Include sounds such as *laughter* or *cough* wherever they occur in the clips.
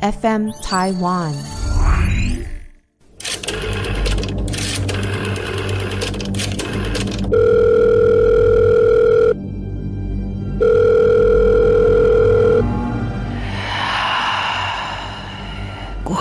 FM Taiwan. *sighs* 鬼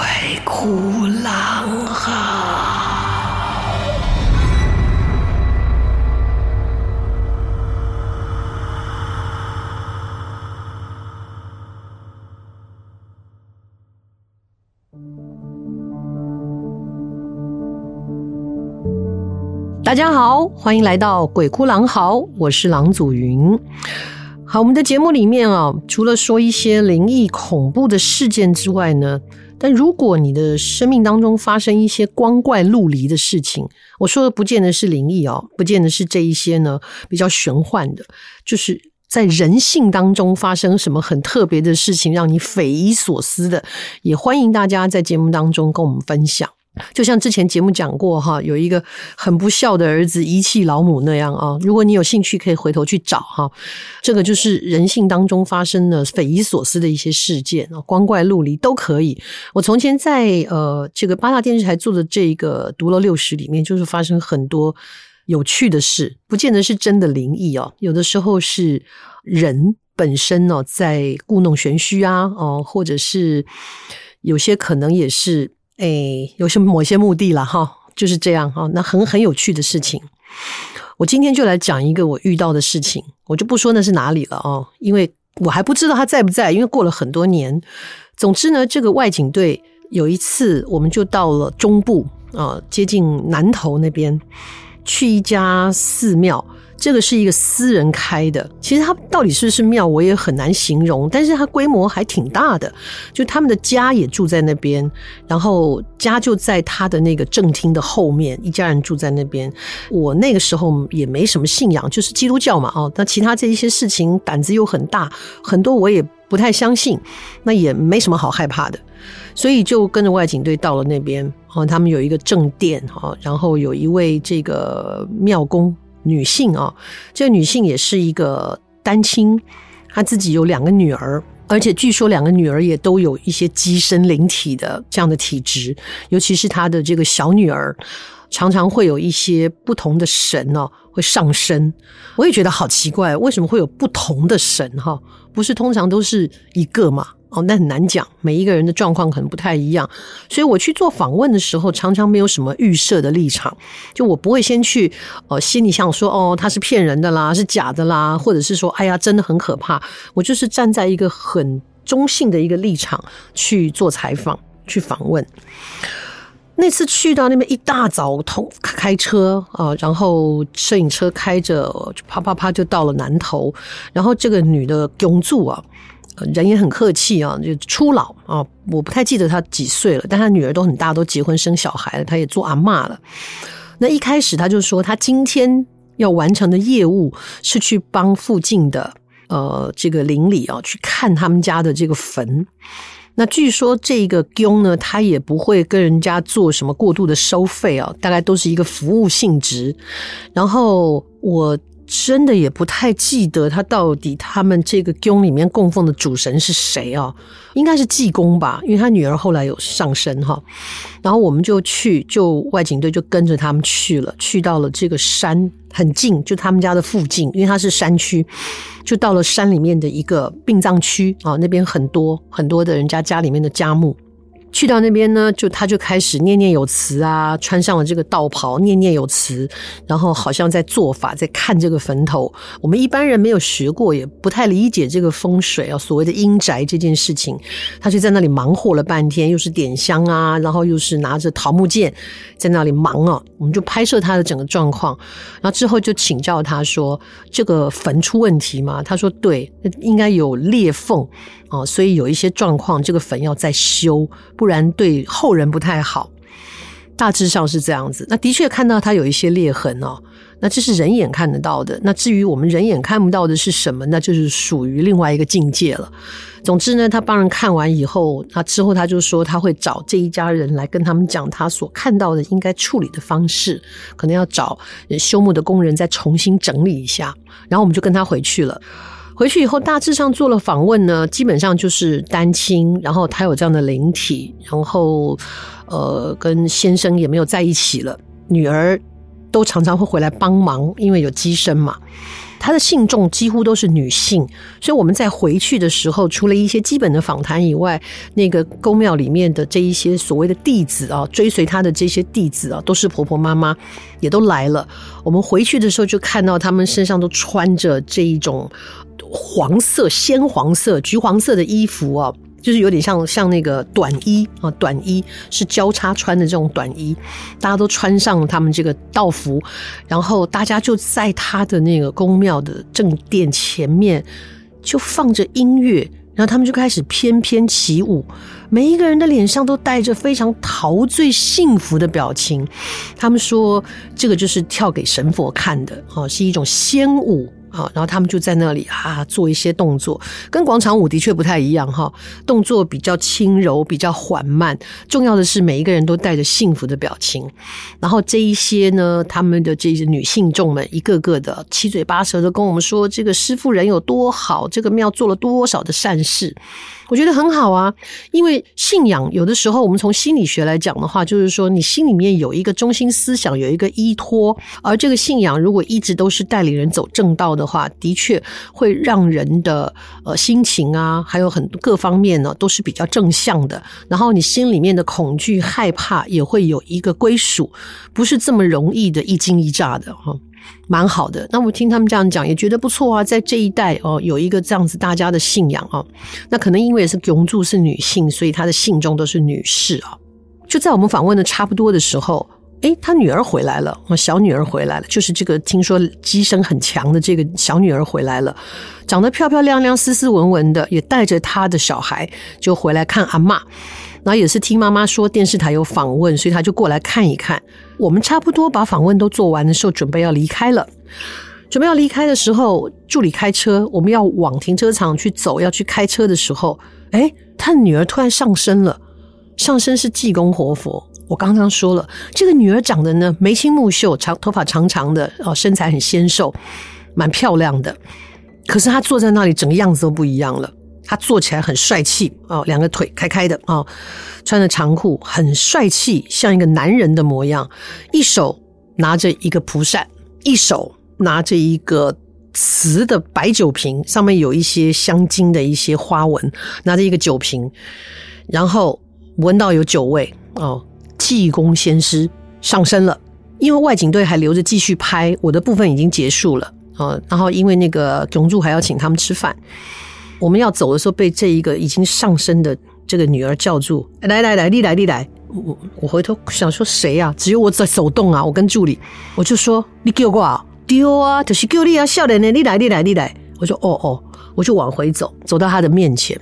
大家好，欢迎来到《鬼哭狼嚎》，我是郎祖筠。好，我们的节目里面啊，除了说一些灵异恐怖的事件之外呢，但如果你的生命当中发生一些光怪陆离的事情，我说的不见得是灵异哦，不见得是这一些呢比较玄幻的，就是在人性当中发生什么很特别的事情，让你匪夷所思的，也欢迎大家在节目当中跟我们分享。就像之前节目讲过哈，有一个很不孝的儿子遗弃老母那样啊。如果你有兴趣，可以回头去找哈。这个就是人性当中发生的匪夷所思的一些事件啊，光怪陆离都可以。我从前在呃这个八大电视台做的这个读了六十里面，就是发生很多有趣的事，不见得是真的灵异哦。有的时候是人本身呢在故弄玄虚啊，哦，或者是有些可能也是。哎，有些某些目的了哈，就是这样哈。那很很有趣的事情，我今天就来讲一个我遇到的事情，我就不说那是哪里了哦，因为我还不知道他在不在，因为过了很多年。总之呢，这个外景队有一次，我们就到了中部啊，接近南投那边，去一家寺庙。这个是一个私人开的，其实它到底是不是庙，我也很难形容。但是它规模还挺大的，就他们的家也住在那边，然后家就在他的那个正厅的后面，一家人住在那边。我那个时候也没什么信仰，就是基督教嘛，哦，那其他这一些事情胆子又很大，很多我也不太相信，那也没什么好害怕的，所以就跟着外景队到了那边。哦，他们有一个正殿，哈，然后有一位这个庙公。女性啊，这个女性也是一个单亲，她自己有两个女儿，而且据说两个女儿也都有一些乩身灵体的这样的体质，尤其是她的这个小女儿，常常会有一些不同的神哦会上身。我也觉得好奇怪，为什么会有不同的神哈？不是通常都是一个吗？哦，那很难讲，每一个人的状况可能不太一样，所以我去做访问的时候，常常没有什么预设的立场，就我不会先去，呃，心里想说，哦，他是骗人的啦，是假的啦，或者是说，哎呀，真的很可怕。我就是站在一个很中性的一个立场去做采访、去访问。那次去到那边一大早，通开车啊、然后摄影车开着，啪啪啪就到了南头，然后这个女的恭住啊。人也很客气啊，就初老啊，我不太记得他几岁了，但他女儿都很大，都结婚生小孩了，他也做阿嬷了。那一开始他就说，他今天要完成的业务是去帮附近的呃这个邻里啊去看他们家的这个坟。那据说这个宫呢，他也不会跟人家做什么过度的收费啊，大概都是一个服务性质。然后我。真的也不太记得他到底他们这个宫里面供奉的主神是谁啊？应该是济公吧，因为他女儿后来有上身哈。然后我们就去，就外景队就跟着他们去了，去到了这个山很近，就他们家的附近，因为它是山区，就到了山里面的一个殡葬区啊，那边很多很多的人家家里面的家墓。去到那边呢，就他就开始念念有词啊，穿上了这个道袍，念念有词，然后好像在做法，在看这个坟头。我们一般人没有学过，也不太理解这个风水啊，所谓的阴宅这件事情。他就在那里忙活了半天，又是点香啊，然后又是拿着桃木剑在那里忙啊。我们就拍摄他的整个状况，然后之后就请教他说：“这个坟出问题吗？”他说：“对，应该有裂缝。”哦，所以有一些状况，这个坟要再修，不然对后人不太好。大致上是这样子。那的确看到它有一些裂痕哦，那这是人眼看得到的。那至于我们人眼看不到的是什么，那就是属于另外一个境界了。总之呢，他帮人看完以后，那之后他就说他会找这一家人来跟他们讲他所看到的应该处理的方式，可能要找修墓的工人再重新整理一下。然后我们就跟他回去了。回去以后，大致上做了访问呢，基本上就是单亲，然后他有这样的灵体，然后呃，跟先生也没有在一起了，女儿都常常会回来帮忙，因为有乩身嘛。他的信众几乎都是女性，所以我们在回去的时候，除了一些基本的访谈以外，那个宫庙里面的这一些所谓的弟子啊，追随他的这些弟子啊，都是婆婆妈妈，也都来了。我们回去的时候就看到他们身上都穿着这一种。黄色、鲜黄色、橘黄色的衣服啊，就是有点像像那个短衣啊，短衣是交叉穿的这种短衣，大家都穿上他们这个道服，然后大家就在他的那个宫庙的正殿前面就放着音乐，然后他们就开始翩翩起舞，每一个人的脸上都带着非常陶醉、幸福的表情。他们说这个就是跳给神佛看的啊，是一种仙舞。啊，然后他们就在那里啊做一些动作，跟广场舞的确不太一样哈，动作比较轻柔，比较缓慢。重要的是每一个人都带着幸福的表情。然后这一些呢，他们的这些女信众们，一个个的七嘴八舌的跟我们说，这个师父人有多好，这个庙做了多少的善事。我觉得很好啊，因为信仰有的时候，我们从心理学来讲的话，就是说你心里面有一个中心思想，有一个依托，而这个信仰如果一直都是带领人走正道的话，的确会让人的呃心情啊，还有很多各方面呢，都是比较正向的。然后你心里面的恐惧、害怕也会有一个归属，不是这么容易的一惊一乍的哈。蛮好的，那我听他们这样讲，也觉得不错啊。在这一代哦，有一个这样子大家的信仰哦，那可能因为是永住是女性，所以她的信众都是女士啊。就在我们访问的差不多的时候，诶，他女儿回来了，小女儿回来了，就是这个听说乩身很强的这个小女儿回来了，长得漂漂亮亮、斯斯文文的，也带着她的小孩就回来看阿嬷。然后也是听妈妈说电视台有访问，所以他就过来看一看。我们差不多把访问都做完的时候，准备要离开了。准备要离开的时候，助理开车，我们要往停车场去走，要去开车的时候，诶，他女儿突然上身了，上身是济公活佛。我刚刚说了，这个女儿长得呢眉清目秀，长头发长长的，哦，身材很纤瘦，蛮漂亮的。可是她坐在那里，整个样子都不一样了。她坐起来很帅气哦，两个腿开开的哦，穿着长裤，很帅气，像一个男人的模样。一手拿着一个蒲扇，一手拿着一个瓷的白酒瓶，上面有一些镶金的一些花纹，拿着一个酒瓶，然后闻到有酒味哦。济公先师上身了，因为外景队还留着继续拍，我的部分已经结束了啊。然后因为那个永柱还要请他们吃饭。我们要走的时候，被这一个已经上身的这个女儿叫住：“来来来，你来你来！”我我回头想说谁呀、啊？只有我在手动啊！我跟助理，我就说：“你叫我啊？丢啊！就是叫你啊！笑脸呢？你来你来你来！”我就哦哦，我就往回走，走到他的面前。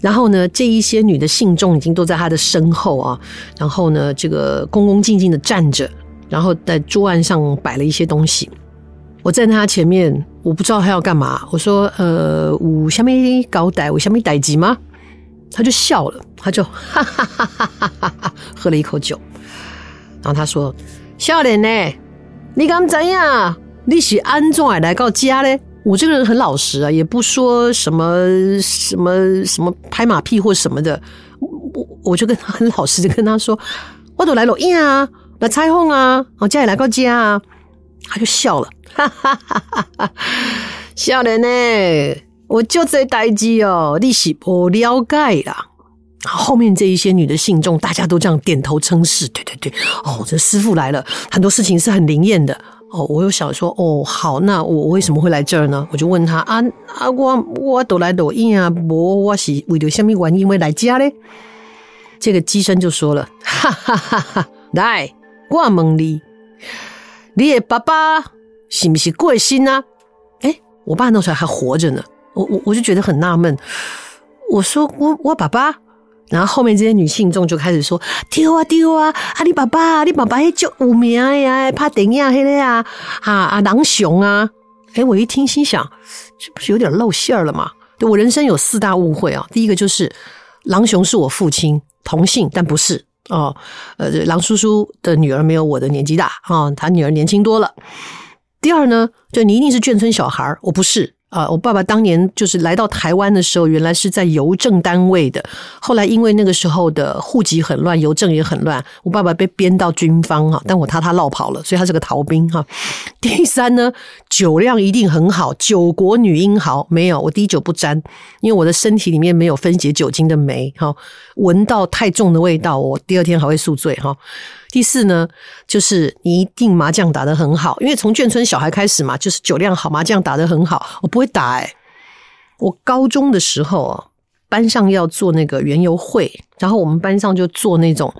然后呢，这一些女的信众已经都在他的身后啊。然后呢，这个恭恭敬敬的站着，然后在桌案上摆了一些东西。我站在他前面，我不知道他要干嘛。我说：“呃，有什么交代？有什么代志吗？”他就笑了，他就哈哈哈哈哈哈，喝了一口酒，然后他说：“笑脸呢，你敢怎样？你是安怎来到家呢？”我这个人很老实啊，也不说什么什么什么拍马屁或什么的。我我就跟他很老实的跟他说：“我都来录音啊，来采访啊，我家里来到家啊。”他就笑了。哈哈哈哈哈！笑人呢，我就这代志哦，你是不了解啦。后面这一些女的信众，大家都这样点头称是，对对对，哦，这师傅来了，很多事情是很灵验的。哦，我又想说，哦，好，那我为什么会来这儿呢？我就问他啊啊，我我都来抖音啊，我我是为了什么原因会来家嘞？这个机身就说了，哈哈哈哈，来，我问你，你的爸爸是不是过身啊？哎，我爸那时候还活着呢，我我我就觉得很纳闷，我说我我爸爸。然后后面这些女信众就开始说：“丢啊丢啊！啊，你爸爸，你爸爸还叫有名呀，拍电影黑的呀，啊啊，狼熊啊！哎，我一听心想，这不是有点露馅儿了吗？对，我人生有四大误会啊。第一个就是狼熊是我父亲，同姓但不是哦。呃，狼叔叔的女儿没有我的年纪大啊，哦，他女儿年轻多了。第二呢，就你一定是眷村小孩，我不是。”啊，我爸爸当年就是来到台湾的时候，原来是在邮政单位的。后来因为那个时候的户籍很乱，邮政也很乱，我爸爸被编到军方哈，但我他他落跑了，所以他是个逃兵哈。*laughs* 第三呢，酒量一定很好，酒国女英豪没有，我滴酒不沾，因为我的身体里面没有分解酒精的酶哈，闻到太重的味道，我第二天还会宿醉哈。第四呢，就是你一定麻将打得很好，因为从眷村小孩开始嘛，就是酒量好，麻将打得很好。我不会打哎、我高中的时候啊，班上要做那个园游会，然后我们班上就做那种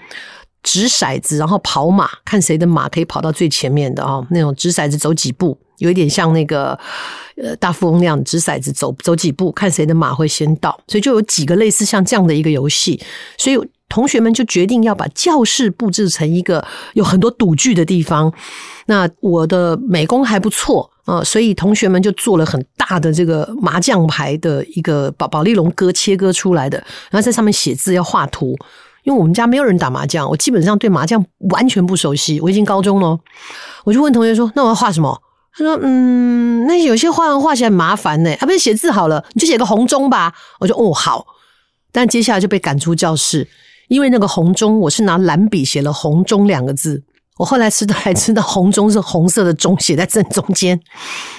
掷骰子，然后跑马，看谁的马可以跑到最前面的哦，那种掷骰子走几步，有一点像那个呃大富翁那样掷骰子走走几步，看谁的马会先到，所以就有几个类似像这样的一个游戏，所以。同学们就决定要把教室布置成一个有很多赌具的地方。那我的美工还不错啊，所以同学们就做了很大的这个麻将牌的一个宝宝丽龙哥切割出来的，然后在上面写字要画图。因为我们家没有人打麻将，我基本上对麻将完全不熟悉。我已经高中了，我就问同学说：“那我要画什么？”他说：“嗯，那有些画画起来很麻烦呢。啊，不是写字好了，你就写个红中吧。”我就哦好，但接下来就被赶出教室。因为那个红中，我是拿蓝笔写了“红中”两个字。我后来知道，还知道红中是红色的中，写在正中间。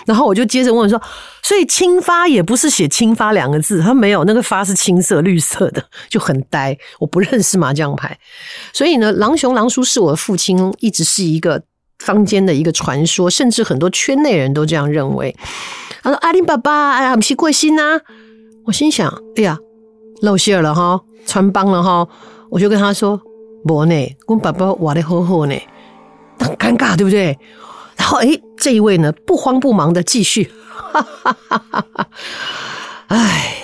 然后我就接着问说：“所以青发也不是写青发两个字？”他说没有，那个发是青色、绿色的，就很呆。我不认识麻将牌，所以呢，狼熊狼叔是我的父亲，一直是一个坊间的一个传说，甚至很多圈内人都这样认为。他说：“阿林爸爸，哎呀，不是贵姓呐？”我心想：“哎呀，露馅了哈，穿帮了哈。”我就跟他说：“不呢，我爸爸活得好好呢，很尴尬，对不对？”然后，诶，这一位呢，不慌不忙的继续，哈哈哈哈哈！哎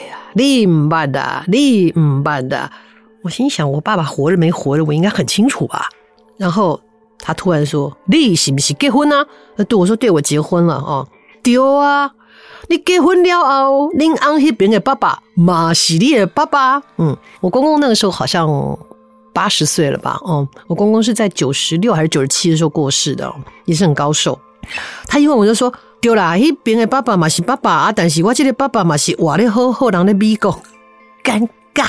呀，你唔办的，你唔办的。我心想，我爸爸活着没活着，我应该很清楚吧？然后他突然说：“你是不是结婚啊？”对我说：“对，我结婚了哦。”对啊。你结婚了后，恁翁那边的爸爸嘛是你的爸爸。嗯，我公公那个时候好像八十岁了吧？哦，我公公是在九十六还是九十七的时候过世的，也是很高寿。他一问我就说：“丢啦，那边的爸爸嘛是爸爸啊，但是我这个爸爸嘛是活的好好，人的美国。”尴尬。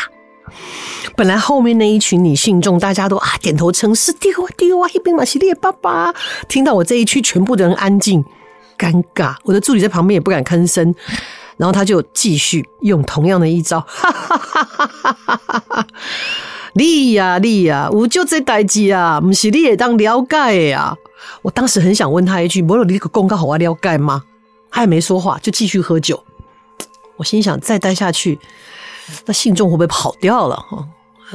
本来后面那一群女性众大家都啊点头称是，丢啊对啊，一边嘛是你的爸爸。听到我这一区全部的人安静。尴尬，我的助理在旁边也不敢吭声，然后他就继续用同样的一招，哈哈哈哈哈哈！你呀你呀，我就这代志啊，不是你也当了解呀？我当时很想问他一句：“没有你个公告好啊了解吗？”他也没说话，就继续喝酒。我心想，再待下去，那信众会不会跑掉了？哈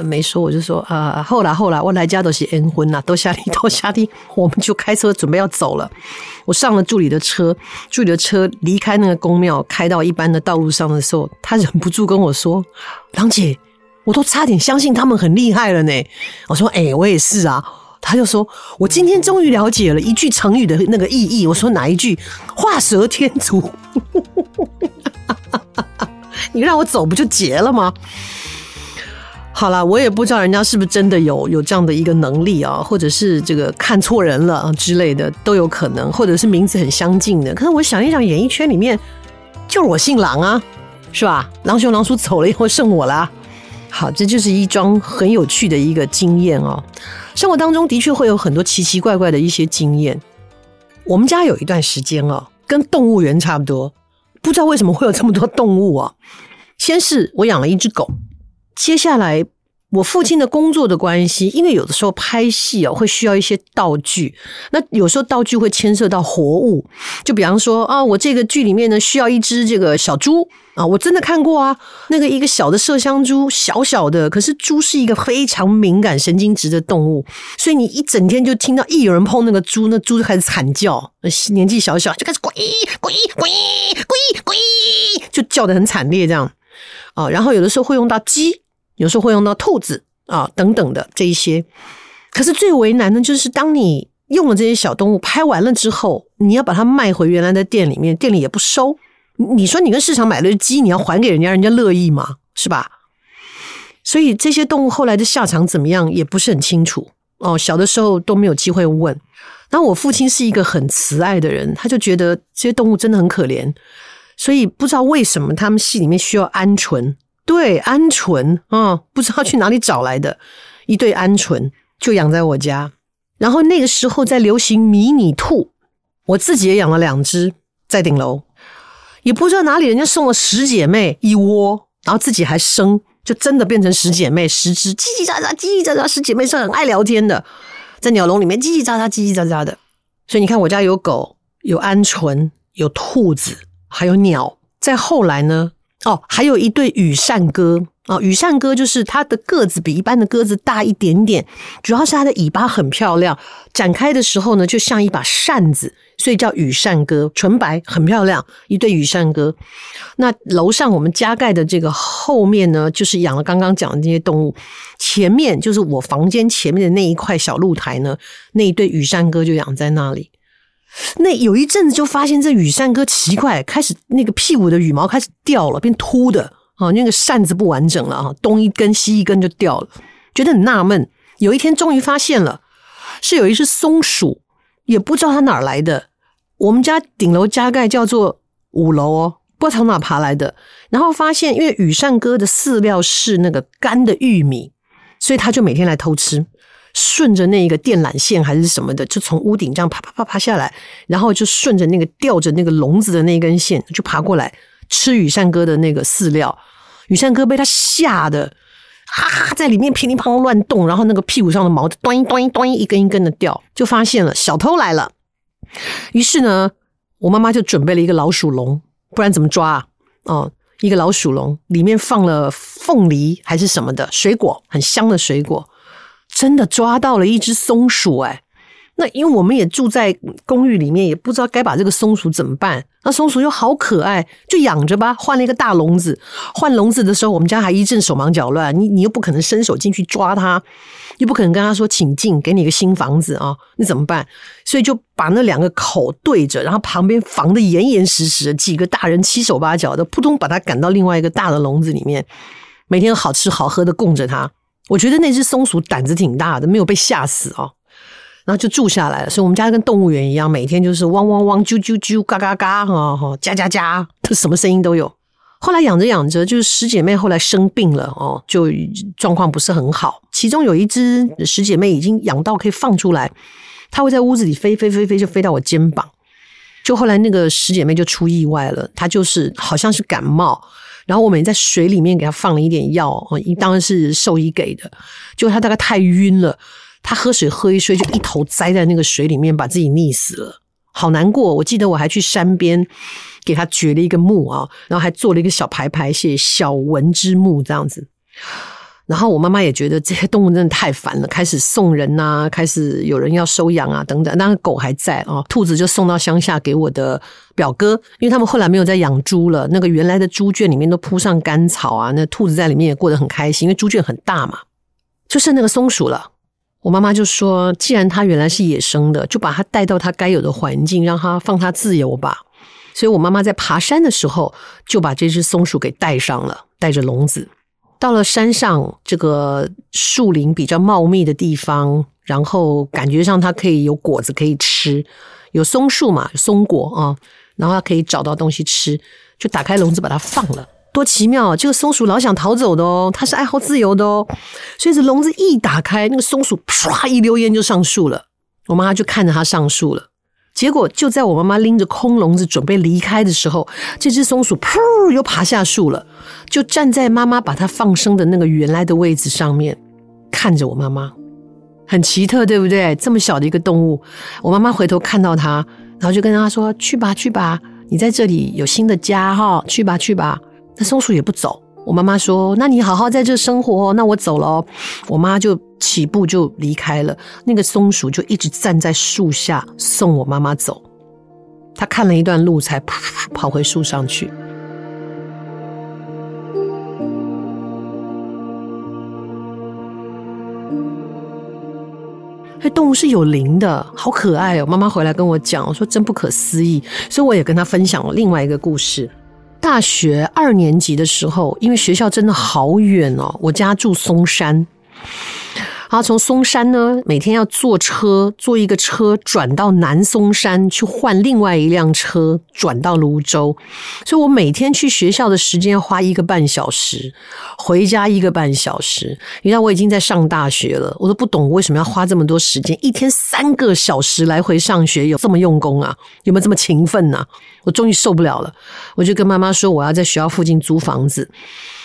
没说，我就说啊，后来后来，我来家都是恩婚呐，都下地 *laughs* 都下地，我们就开车准备要走了。我上了助理的车，助理的车离开那个宫庙，开到一般的道路上的时候，他忍不住跟我说：“郎姐，我都差点相信他们很厉害了呢。”我说：“哎，我也是啊。”他就说：“我今天终于了解了一句成语的那个意义。”我说：“哪一句？画蛇添足。*laughs* ”你让我走不就结了吗？好了，我也不知道人家是不是真的有有这样的一个能力啊，或者是这个看错人了之类的都有可能，或者是名字很相近的。可是我想一想，演艺圈里面就是我姓郎啊，是吧？狼熊狼叔走了以后剩我啦。好，这就是一桩很有趣的一个经验哦。生活当中的确会有很多奇奇怪怪的一些经验。我们家有一段时间哦，跟动物园差不多，不知道为什么会有这么多动物啊。先是我养了一只狗。接下来我父亲的工作的关系，因为有的时候拍戏哦，会需要一些道具。那有时候道具会牵涉到活物，就比方说啊，我这个剧里面呢需要一只这个小猪啊，我真的看过啊，那个一个小的麝香猪，小小的，可是猪是一个非常敏感、神经质的动物，所以你一整天就听到一有人碰那个猪，那猪就开始惨叫，年纪小小就开始“鬼鬼鬼鬼鬼”，就叫得很惨烈这样啊。然后有的时候会用到鸡。有时候会用到兔子啊等等的这一些，可是最为难的就是当你用了这些小动物拍完了之后，你要把它卖回原来的店里面，店里也不收。你说你跟市场买了鸡，你要还给人家，人家乐意吗？是吧？所以这些动物后来的下场怎么样也不是很清楚哦。小的时候都没有机会问。然后我父亲是一个很慈爱的人，他就觉得这些动物真的很可怜，所以不知道为什么他们戏里面需要鹌鹑。对，鹌鹑啊，不知道去哪里找来的一对鹌鹑，就养在我家。然后那个时候在流行迷你兔，我自己也养了两只在顶楼，也不知道哪里人家送了十姐妹一窝，然后自己还生，就真的变成十姐妹，十只叽叽喳喳，叽叽喳喳，十姐妹是很爱聊天的，在鸟笼里面叽叽喳喳，叽叽喳喳的。所以你看，我家有狗，有鹌鹑，有兔子，还有鸟。再后来呢？哦，还有一对羽扇鸽啊，羽扇鸽就是它的个子比一般的鸽子大一点点，主要是它的尾巴很漂亮，展开的时候呢，就像一把扇子，所以叫羽扇鸽，纯白很漂亮，一对羽扇鸽。那楼上我们加盖的这个后面呢，就是养了刚刚讲的这些动物，前面就是我房间前面的那一块小露台呢，那一对羽扇鸽就养在那里。那有一阵子就发现这羽扇鸽奇怪，开始那个屁股的羽毛开始掉了，变秃的啊，那个扇子不完整了啊，东一根西一根就掉了，觉得很纳闷。有一天终于发现了，是有一只松鼠，也不知道它哪儿来的。我们家顶楼加盖叫做五楼哦，不知道从哪爬来的。然后发现，因为羽扇哥的饲料是那个干的玉米，所以他就每天来偷吃。顺着那个电缆线还是什么的，就从屋顶这样啪啪啪爬下来，然后就顺着那个吊着那个笼子的那根线就爬过来吃羽扇哥的那个饲料。羽扇哥被他吓得啊，在里面噼里啪啦乱动，然后那个屁股上的毛端一端一端一根一根的掉，就发现了小偷来了。于是呢，我妈妈就准备了一个老鼠笼，不然怎么抓啊？哦，一个老鼠笼里面放了凤梨还是什么的水果，很香的水果。真的抓到了一只松鼠哎！那因为我们也住在公寓里面，也不知道该把这个松鼠怎么办。那松鼠又好可爱，就养着吧。换了一个大笼子，换笼子的时候，我们家还一阵手忙脚乱。你你又不可能伸手进去抓它，又不可能跟他说请进，给你一个新房子啊，那怎么办？所以就把那两个口对着，然后旁边防得严严实实，几个大人七手八脚的，扑通把它赶到另外一个大的笼子里面，每天好吃好喝的供着它。我觉得那只松鼠胆子挺大的，没有被吓死哦，然后就住下来了。所以我们家跟动物园一样，每天就是汪汪汪、啾啾啾、嘎嘎嘎、哈哈、加加加，什么声音都有。后来养着养着，就是十姐妹后来生病了哦，就状况不是很好。其中有一只十姐妹已经养到可以放出来，它会在屋子里飞飞飞飞，就飞到我肩膀。就后来那个十姐妹就出意外了，她就是好像是感冒。然后我们也在水里面给她放了一点药，当然是兽医给的。结果他大概太晕了，他喝水喝一睡就一头栽在那个水里面，把自己溺死了，好难过。我记得我还去山边给他掘了一个墓啊，然后还做了一个小牌牌，写“小文之墓”这样子。然后我妈妈也觉得这些动物真的太烦了，开始送人呐，开始有人要收养啊，等等。当然狗还在啊，兔子就送到乡下给我的表哥，因为他们后来没有再养猪了。那个原来的猪圈里面都铺上干草啊，那兔子在里面也过得很开心，因为猪圈很大嘛。就剩那个松鼠了，我妈妈就说，既然它原来是野生的，就把它带到它该有的环境，让它放它自由吧。所以我妈妈在爬山的时候，就把这只松鼠给带上了，带着笼子。到了山上，这个树林比较茂密的地方，然后感觉上它可以有果子可以吃，有松树嘛，松果啊，然后它可以找到东西吃，就打开笼子把它放了，多奇妙！这个松鼠老想逃走的哦，它是爱好自由的哦，所以这笼子一打开，那个松鼠唰一溜烟就上树了，我妈妈就看着它上树了。结果就在我妈妈拎着空笼子准备离开的时候，这只松鼠噗又爬下树了，就站在妈妈把它放生的那个原来的位置上面。看着我妈妈，很奇特，对不对？这么小的一个动物，我妈妈回头看到它，然后就跟它说：“去吧，去吧，你在这里有新的家哈，去吧，去吧。”那松鼠也不走。我妈妈说：“那你好好在这生活，那我走了。”哦我妈就起步就离开了，那个松鼠就一直站在树下送我妈妈走。他看了一段路，才噗噗跑回树上去。这动物是有灵的，好可爱哦！妈妈回来跟我讲，我说真不可思议，所以我也跟她分享了另外一个故事。大学二年级的时候，因为学校真的好远哦，我家住嵩山。然后从松山呢，每天要坐车，坐一个车转到南松山去换另外一辆车转到泸州，所以我每天去学校的时间要花一个半小时，回家一个半小时。你知道我已经在上大学了，我都不懂为什么要花这么多时间，一天三个小时来回上学，有这么用功啊？有没有这么勤奋呢？我终于受不了了，我就跟妈妈说我要在学校附近租房子。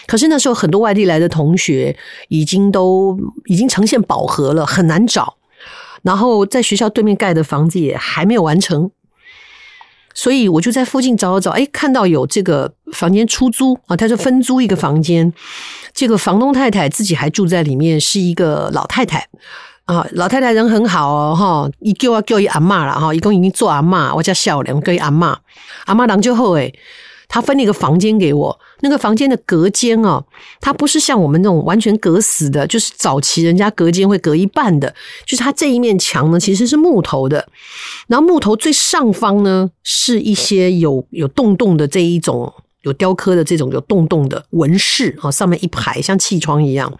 可是那时候很多外地来的同学已经都已经呈现饱和了，很难找。然后在学校对面盖的房子也还没有完成，所以我就在附近找找找，哎，看到有这个房间出租啊，他就分租一个房间。这个房东太太自己还住在里面，是一个老太太啊，老太太人很好哦，哈，一叫啊叫一阿嬷了哈，一共已经做阿嬷，我叫小梁，叫一阿嬷，阿嬷人就好诶。他分了一个房间给我，那个房间的隔间啊，它不是像我们那种完全隔死的，就是早期人家隔间会隔一半的，就是它这一面墙呢其实是木头的，然后木头最上方呢是一些有有洞洞的这一种有雕刻的这种有洞洞的纹饰啊，上面一排像气窗一样。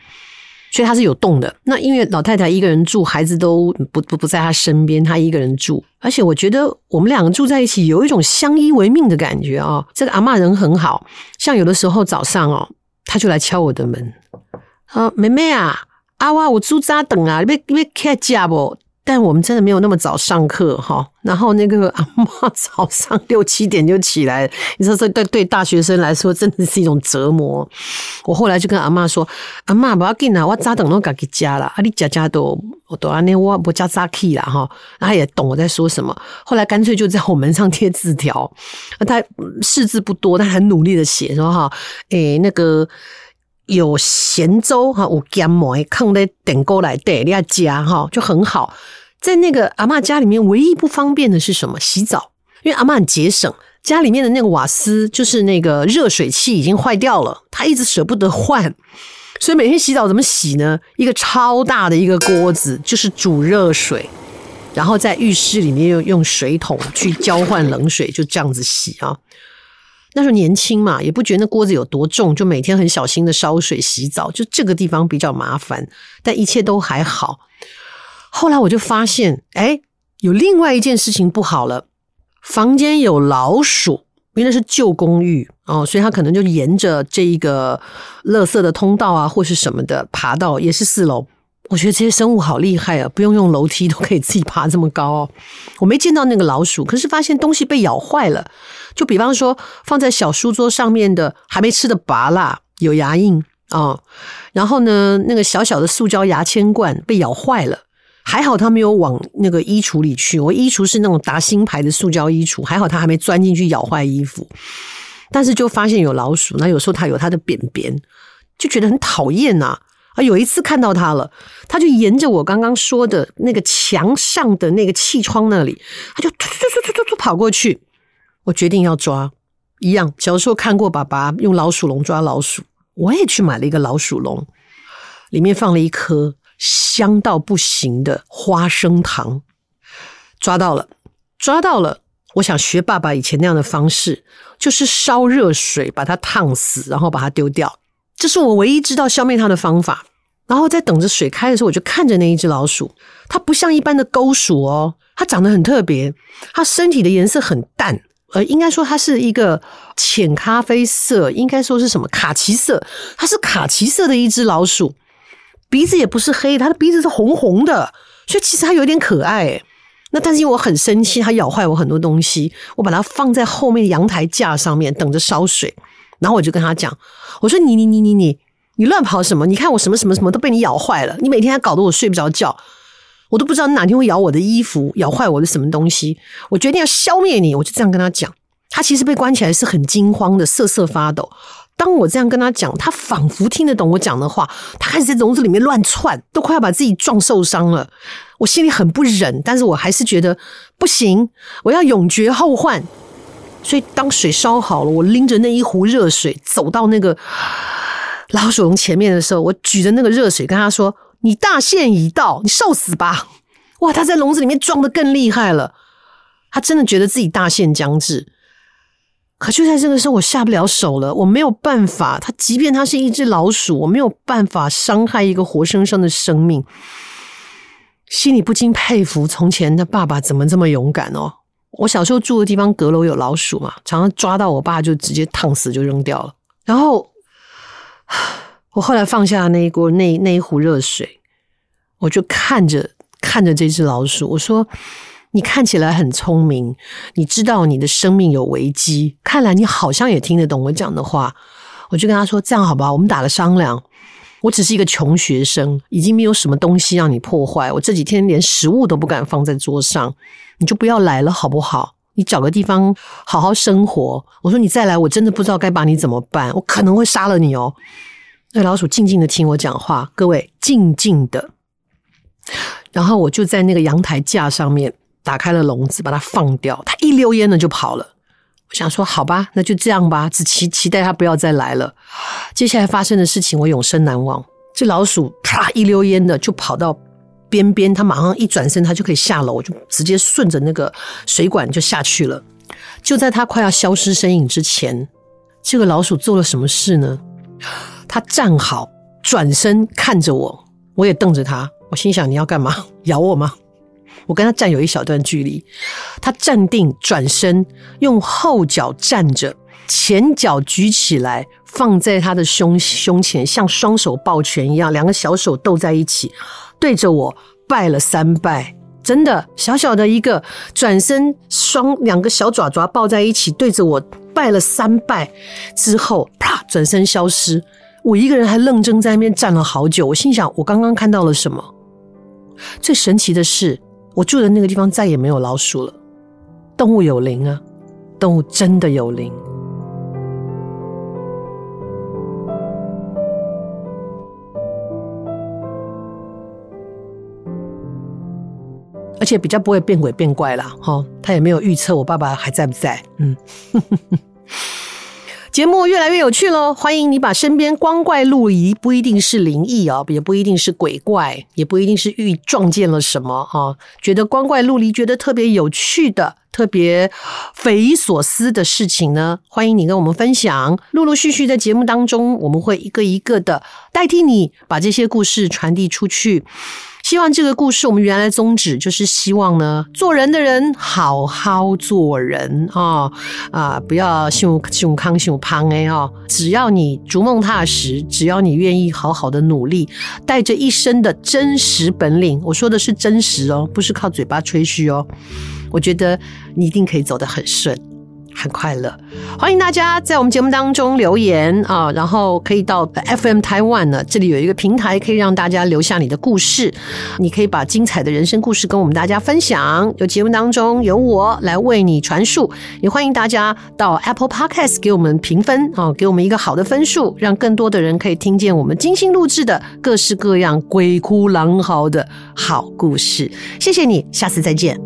所以他是有洞的。那因为老太太一个人住，孩子都不不不在她身边，她一个人住。而且我觉得我们两个住在一起，有一种相依为命的感觉啊。这个阿嬷人很好，像有的时候早上哦，她就来敲我的门。啊，妹妹啊，阿娃，我住咋等啊？你别别开家不？但我们真的没有那么早上课哈，然后那个阿嬷早上六七点就起来，你说这对对大学生来说真的是一种折磨。我后来就跟阿嬷说：“阿嬷不要紧啦，我早等都赶去家了，啊你家家都我都安尼我不加早起啦哈。”他也懂我在说什么。后来干脆就在我门上贴字条，他识字不多，但很努力的写说哈，诶那个有咸粥哈，有咸糜，放在电锅来对，你要加哈就很好。在那个阿嬷家里面，唯一不方便的是什么？洗澡，因为阿嬷很节省，家里面的那个瓦斯就是那个热水器已经坏掉了，她一直舍不得换，所以每天洗澡怎么洗呢？一个超大的一个锅子，就是煮热水，然后在浴室里面又用水桶去交换冷水，就这样子洗啊。那时候年轻嘛，也不觉得那锅子有多重，就每天很小心的烧水洗澡，就这个地方比较麻烦，但一切都还好。后来我就发现，哎，有另外一件事情不好了，房间有老鼠，因为那是旧公寓哦，所以他可能就沿着这一个垃圾的通道啊，或是什么的爬到，也是四楼。我觉得这些生物好厉害啊，不用用楼梯都可以自己爬这么高哦。我没见到那个老鼠，可是发现东西被咬坏了，就比方说放在小书桌上面的还没吃的拔蜡有牙印啊，然后呢，那个小小的塑胶牙签罐被咬坏了。还好他没有往那个衣橱里去，我衣橱是那种达新牌的塑胶衣橱，还好他还没钻进去咬坏衣服。但是就发现有老鼠，那有时候它有它的便便，就觉得很讨厌呐。啊，有一次看到它了，他就沿着我刚刚说的那个墙上的那个气窗那里，他就突突突突突突跑过去。我决定要抓，一样，小时候看过爸爸用老鼠笼抓老鼠，我也去买了一个老鼠笼，里面放了一颗。香到不行的花生糖，抓到了，抓到了！我想学爸爸以前那样的方式，就是烧热水把它烫死，然后把它丢掉。这是我唯一知道消灭它的方法。然后在等着水开的时候，我就看着那一只老鼠，它不像一般的沟鼠哦，它长得很特别，它身体的颜色很淡，呃，应该说它是一个浅咖啡色，应该说是什么卡其色，它是卡其色的一只老鼠。鼻子也不是黑，它的鼻子是红红的，所以其实它有点可爱。那但是因为我很生气，它咬坏我很多东西，我把它放在后面阳台架上面等着烧水。然后我就跟他讲，我说你你你你你你乱跑什么？你看我什么什么什么都被你咬坏了，你每天还搞得我睡不着觉，我都不知道你哪天会咬我的衣服，咬坏我的什么东西。我决定要消灭你，我就这样跟他讲。他其实被关起来是很惊慌的，瑟瑟发抖。当我这样跟他讲，他仿佛听得懂我讲的话，他开始在笼子里面乱窜，都快要把自己撞受伤了。我心里很不忍，但是我还是觉得不行，我要永绝后患。所以当水烧好了，我拎着那一壶热水走到那个老鼠笼前面的时候，我举着那个热水跟他说：“你大限已到，你受死吧！” *laughs* 哇，他在笼子里面撞得更厉害了，他真的觉得自己大限将至。可就在这个时候，我下不了手了，我没有办法。他即便他是一只老鼠，我没有办法伤害一个活生生的生命。心里不禁佩服从前的爸爸怎么这么勇敢哦。我小时候住的地方阁楼有老鼠嘛，常常抓到我爸就直接烫死就扔掉了。然后 *sighs* 我后来放下那一锅那那一壶热水，我就看着看着这只老鼠，我说。你看起来很聪明，你知道你的生命有危机，看来你好像也听得懂我讲的话。我就跟他说：“这样好吧，我们打个商量。我只是一个穷学生，已经没有什么东西让你破坏。我这几天连食物都不敢放在桌上，你就不要来了，好不好？你找个地方好好生活。我说你再来，我真的不知道该把你怎么办，我可能会杀了你哦。”那老鼠静静的听我讲话，各位静静的。然后我就在那个阳台架上面。打开了笼子，把它放掉。它一溜烟的就跑了。我想说，好吧，那就这样吧，只期期待它不要再来了。接下来发生的事情，我永生难忘。这老鼠啪一溜烟的就跑到边边，他马上一转身，他就可以下楼，就直接顺着那个水管就下去了。就在他快要消失身影之前，这个老鼠做了什么事呢？它站好，转身看着我，我也瞪着它。我心想：你要干嘛？*laughs* 咬我吗？我跟他站有一小段距离，他站定，转身，用后脚站着，前脚举起来，放在他的胸胸前，像双手抱拳一样，两个小手斗在一起，对着我拜了三拜。真的，小小的一个转身，双两个小爪爪抱在一起，对着我拜了三拜之后，啪，转身消失。我一个人还愣怔在那边站了好久。我心想，我刚刚看到了什么？最神奇的是。我住的那个地方再也没有老鼠了，动物有灵啊，动物真的有灵，而且比较不会变鬼变怪啦。哈，他也没有预测我爸爸还在不在，嗯。*laughs* 节目越来越有趣喽！欢迎你把身边光怪陆离，不一定是灵异哦，也不一定是鬼怪，也不一定是遇撞见了什么哈，觉得光怪陆离，觉得特别有趣的、特别匪夷所思的事情呢，欢迎你跟我们分享。陆陆续续在节目当中，我们会一个一个的代替你把这些故事传递出去。希望这个故事，我们原来宗旨就是希望呢，做人的人好好做人啊啊，不要胸胸康胸胖哎哦，只要你逐梦踏实，只要你愿意好好的努力，带着一身的真实本领，我说的是真实哦，不是靠嘴巴吹嘘哦，我觉得你一定可以走得很顺。很快乐，欢迎大家在我们节目当中留言啊，然后可以到 FM Taiwan 呢，这里有一个平台可以让大家留下你的故事，你可以把精彩的人生故事跟我们大家分享，有节目当中由我来为你传述，也欢迎大家到 Apple Podcast 给我们评分啊，给我们一个好的分数，让更多的人可以听见我们精心录制的各式各样鬼哭狼嚎的好故事。谢谢你，下次再见。